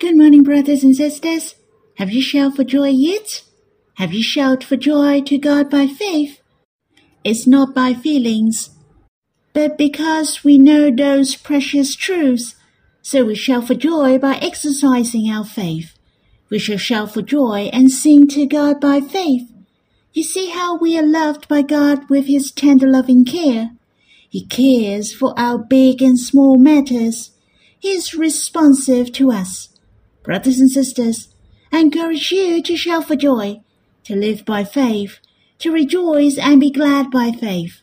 Good morning, brothers and sisters. Have you shouted for joy yet? Have you shouted for joy to God by faith? It's not by feelings, but because we know those precious truths, so we shout for joy by exercising our faith. We shall shout for joy and sing to God by faith. You see how we are loved by God with His tender loving care. He cares for our big and small matters. He is responsive to us. Brothers and sisters, I encourage you to shout for joy, to live by faith, to rejoice and be glad by faith.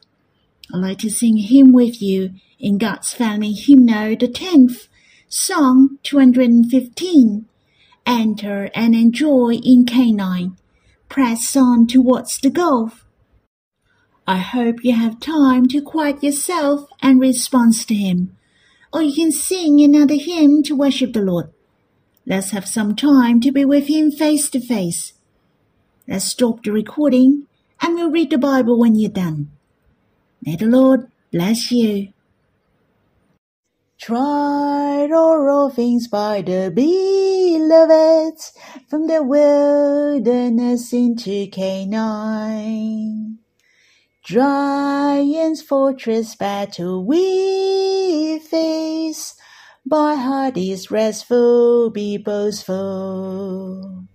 I'd like to sing a hymn with you in God's Family Hymnal, the 10th, Song 215. Enter and enjoy in Canaan press on towards the goal. I hope you have time to quiet yourself and respond to Him, or you can sing another hymn to worship the Lord. Let's have some time to be with Him face to face. Let's stop the recording and we'll read the Bible when you're done. May the Lord bless you. Tried all things by the beloved from the wilderness into Canaan. Giants fortress battle we face, by heart is restful, be boastful.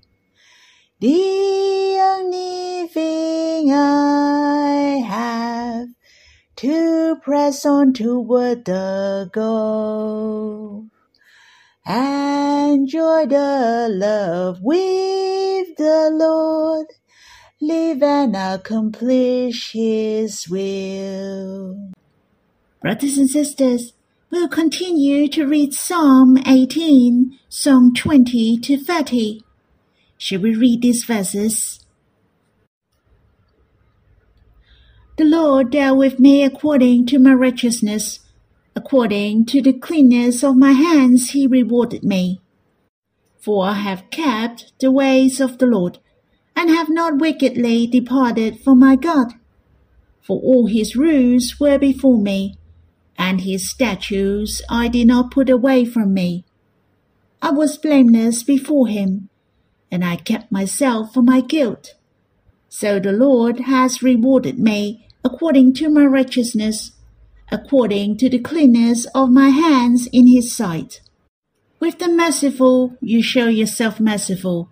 The only thing I have to press on toward the goal. And enjoy the love with the Lord, live and accomplish His will. Brothers and sisters, we'll continue to read Psalm 18, Psalm 20 to 30. Shall we read these verses? The Lord dealt with me according to my righteousness. According to the cleanness of my hands, he rewarded me. For I have kept the ways of the Lord, and have not wickedly departed from my God. For all his rules were before me, and his statutes I did not put away from me. I was blameless before him, and I kept myself from my guilt. So the Lord has rewarded me according to my righteousness, according to the cleanness of my hands in his sight. With the merciful you show yourself merciful.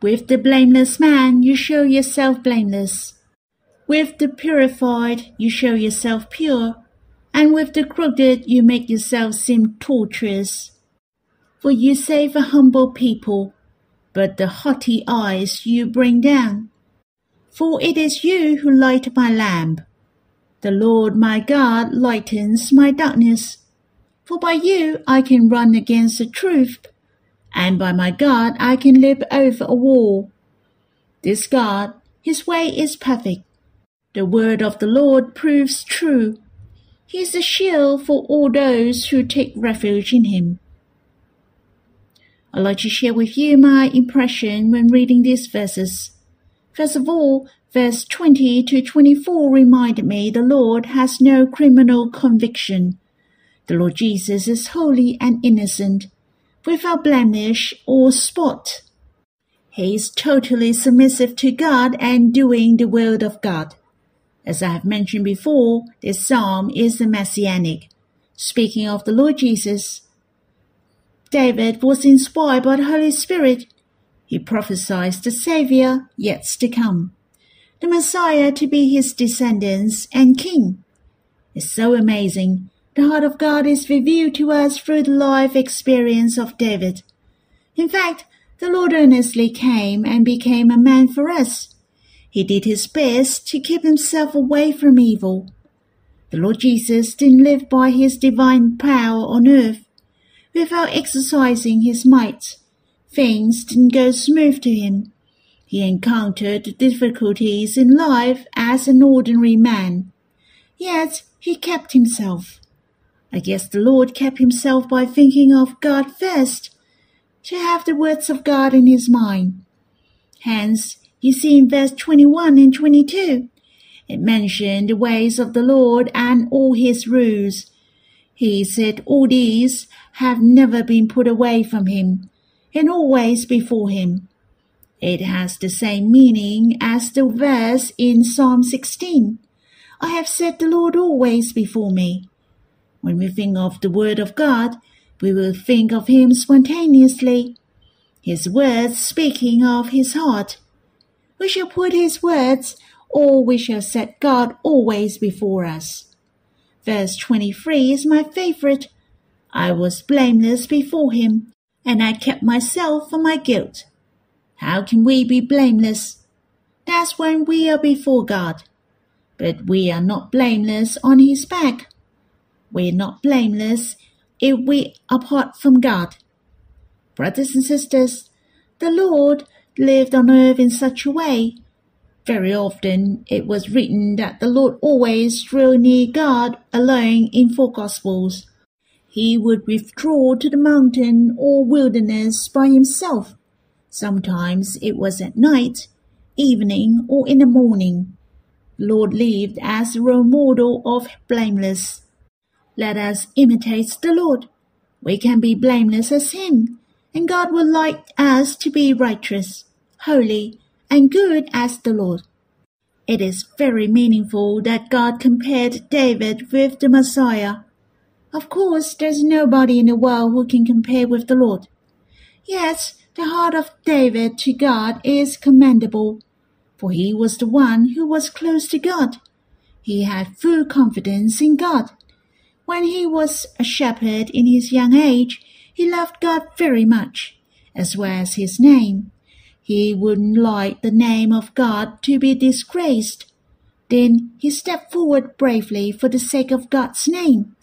With the blameless man you show yourself blameless. With the purified you show yourself pure, and with the crooked you make yourself seem tortuous. For you save a humble people, but the haughty eyes you bring down for it is you who light my lamp. The Lord my God lightens my darkness. For by you I can run against the truth, and by my God I can leap over a wall. This God, his way is perfect. The word of the Lord proves true. He is a shield for all those who take refuge in him. I'd like to share with you my impression when reading these verses. First of all, verse 20 to 24 remind me the Lord has no criminal conviction. The Lord Jesus is holy and innocent, without blemish or spot. He is totally submissive to God and doing the will of God. As I have mentioned before, this psalm is the messianic. Speaking of the Lord Jesus, David was inspired by the Holy Spirit he prophesied the Saviour yet to come, the Messiah to be his descendants and king. It's so amazing. The heart of God is revealed to us through the life experience of David. In fact, the Lord earnestly came and became a man for us. He did his best to keep himself away from evil. The Lord Jesus didn't live by his divine power on earth without exercising his might Things didn't go smooth to him. He encountered difficulties in life as an ordinary man. Yet he kept himself. I guess the Lord kept himself by thinking of God first, to have the words of God in his mind. Hence, you see in verse 21 and 22, it mentioned the ways of the Lord and all his rules. He said all these have never been put away from him, and always before him. It has the same meaning as the verse in Psalm 16. I have set the Lord always before me. When we think of the Word of God, we will think of Him spontaneously. His words speaking of His heart. We shall put His words, or we shall set God always before us. Verse 23 is my favorite. I was blameless before Him, and I kept myself from my guilt. How can we be blameless? That's when we are before God. But we are not blameless on His back. We're not blameless if we apart from God. Brothers and sisters, the Lord lived on earth in such a way. Very often it was written that the Lord always drew near God alone in four Gospels. He would withdraw to the mountain or wilderness by himself Sometimes it was at night, evening, or in the morning. The Lord lived as a role model of blameless. Let us imitate the Lord. We can be blameless as Him, and God would like us to be righteous, holy, and good as the Lord. It is very meaningful that God compared David with the Messiah. Of course, there's nobody in the world who can compare with the Lord. Yet, the heart of David to God is commendable, for he was the one who was close to God. He had full confidence in God. When he was a shepherd in his young age, he loved God very much, as well as his name. He wouldn't like the name of God to be disgraced. Then he stepped forward bravely for the sake of God's name,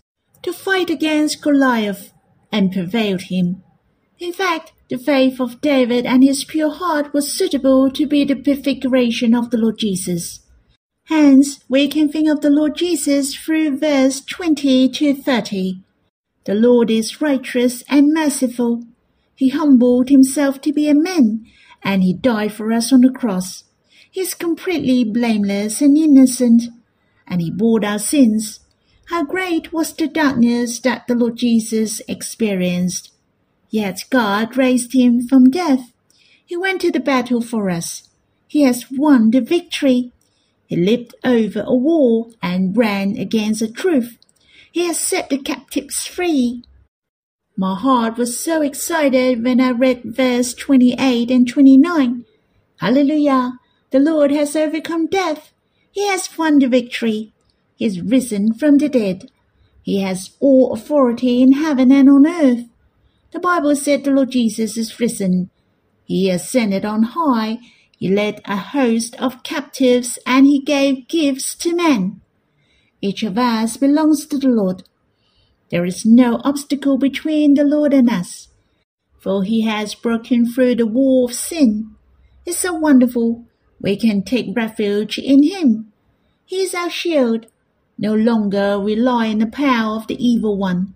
to fight against Goliath, and prevailed him. In fact, the faith of David and his pure heart was suitable to be the prefiguration of the Lord Jesus. Hence, we can think of the Lord Jesus through verse 20 to 30. The Lord is righteous and merciful. He humbled himself to be a man, and he died for us on the cross. He is completely blameless and innocent, and he bore our sins. How great was the darkness that the Lord Jesus experienced! Yet God raised him from death. He went to the battle for us. He has won the victory. He leaped over a wall and ran against the truth. He has set the captives free. My heart was so excited when I read verse 28 and 29. Hallelujah! The Lord has overcome death. He has won the victory. He is risen from the dead. He has all authority in heaven and on earth. The Bible said the Lord Jesus is risen. He ascended on high. He led a host of captives and he gave gifts to men. Each of us belongs to the Lord. There is no obstacle between the Lord and us, for he has broken through the wall of sin. It's so wonderful. We can take refuge in him. He is our shield. No longer we rely on the power of the evil one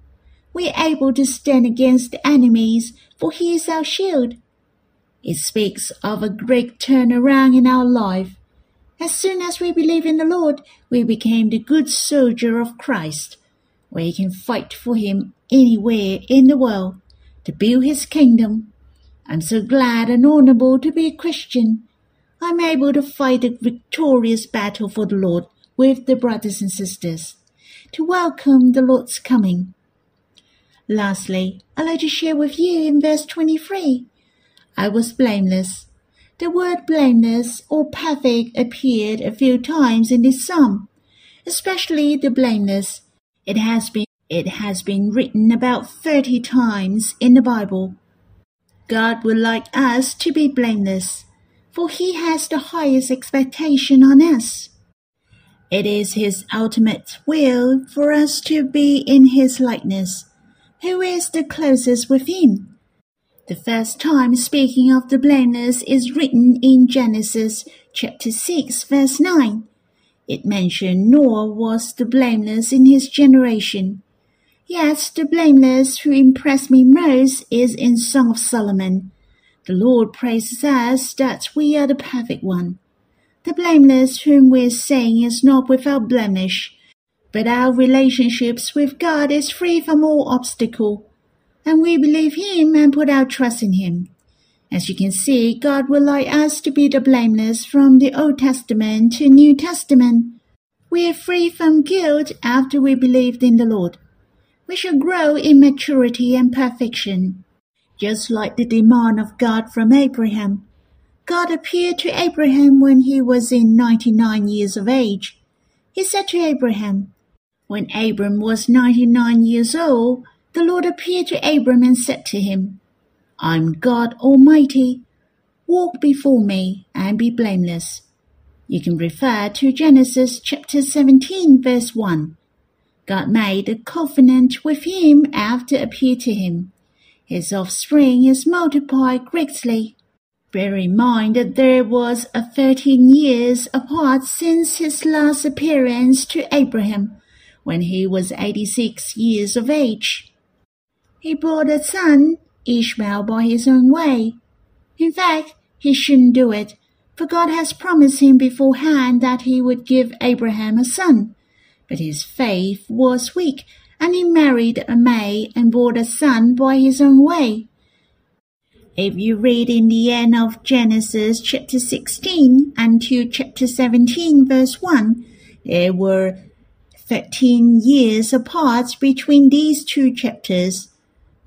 we are able to stand against the enemies, for he is our shield. It speaks of a great turnaround in our life. As soon as we believe in the Lord, we became the good soldier of Christ. We can fight for him anywhere in the world to build his kingdom. I'm so glad and honorable to be a Christian. I'm able to fight a victorious battle for the Lord with the brothers and sisters, to welcome the Lord's coming. Lastly, I'd like to share with you in verse 23. I was blameless. The word blameless or perfect appeared a few times in this psalm, especially the blameless. It has been it has been written about 30 times in the Bible. God would like us to be blameless, for he has the highest expectation on us. It is his ultimate will for us to be in his likeness who is the closest with him? The first time speaking of the blameless is written in Genesis chapter 6 verse 9. It mentioned Noah was the blameless in his generation. Yet the blameless who impressed me most is in Song of Solomon. The Lord praises us that we are the perfect one. The blameless whom we are saying is not without blemish, but our relationships with God is free from all obstacle. and we believe Him and put our trust in Him. As you can see, God would like us to be the blameless from the Old Testament to New Testament. We are free from guilt after we believed in the Lord. We shall grow in maturity and perfection, just like the demand of God from Abraham. God appeared to Abraham when he was in 99 years of age. He said to Abraham, When Abram was 99 years old, the Lord appeared to Abram and said to him, I'm God Almighty. Walk before me and be blameless. You can refer to Genesis chapter 17 verse 1. God made a covenant with him after appeared to him. His offspring is multiplied greatly. Bear in mind that there was a thirteen years apart since his last appearance to Abraham, when he was eighty-six years of age. He bore a son, Ishmael, by his own way. In fact, he shouldn't do it, for God has promised him beforehand that he would give Abraham a son. But his faith was weak, and he married a maid and bore a son by his own way. If you read in the end of Genesis chapter 16 until chapter 17 verse 1, there were 13 years apart between these two chapters.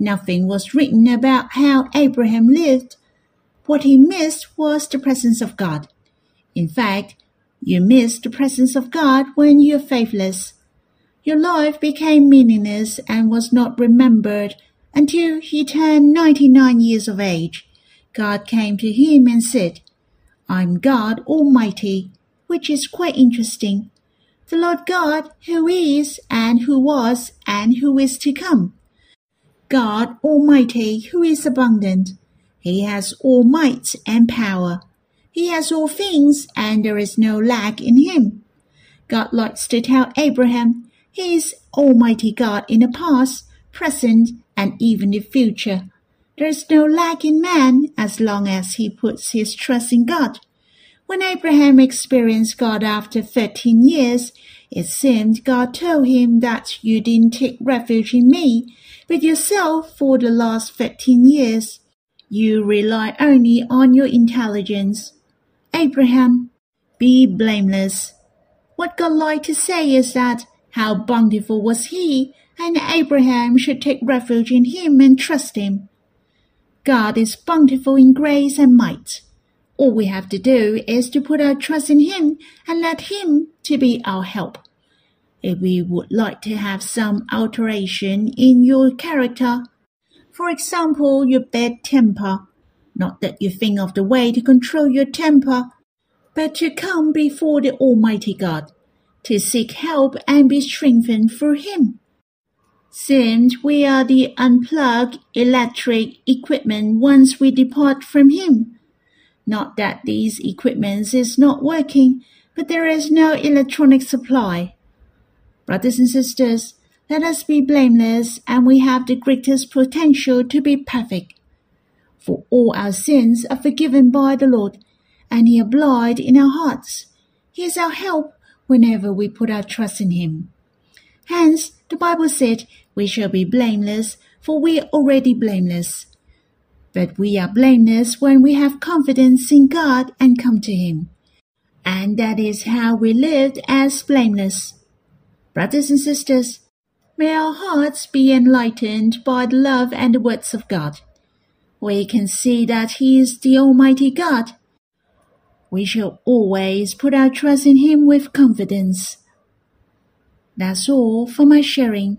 Nothing was written about how Abraham lived. What he missed was the presence of God. In fact, you miss the presence of God when you're faithless. Your life became meaningless and was not remembered until he turned 99 years of age. God came to him and said, I'm God Almighty, which is quite interesting. The Lord God who is and who was and who is to come. God Almighty who is abundant. He has all might and power. He has all things and there is no lack in him. God likes to tell Abraham he is Almighty God in the past, present, and even the future. There is no lack in man as long as he puts his trust in God. When Abraham experienced God after 13 years, it seemed God told him that you didn't take refuge in me, but yourself for the last 13 years. You rely only on your intelligence. Abraham, be blameless. What God liked to say is that how bountiful was he and Abraham should take refuge in him and trust him. God is bountiful in grace and might. All we have to do is to put our trust in him and let him to be our help. If we would like to have some alteration in your character, for example, your bad temper, not that you think of the way to control your temper, but to come before the Almighty God, to seek help and be strengthened through Him. Since we are the unplugged electric equipment once we depart from Him. Not that these equipments is not working, but there is no electronic supply. Brothers and sisters, let us be blameless and we have the greatest potential to be perfect. For all our sins are forgiven by the Lord, and He abides in our hearts. He is our help whenever we put our trust in Him. Hence, the Bible said, We shall be blameless, for we are already blameless. But we are blameless when we have confidence in God and come to Him. And that is how we lived as blameless. Brothers and sisters, may our hearts be enlightened by the love and the words of God. We can see that He is the Almighty God. We shall always put our trust in Him with confidence. That's all for my sharing.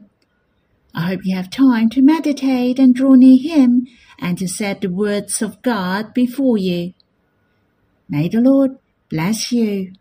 I hope you have time to meditate and draw near Him and to set the words of God before you. May the Lord bless you.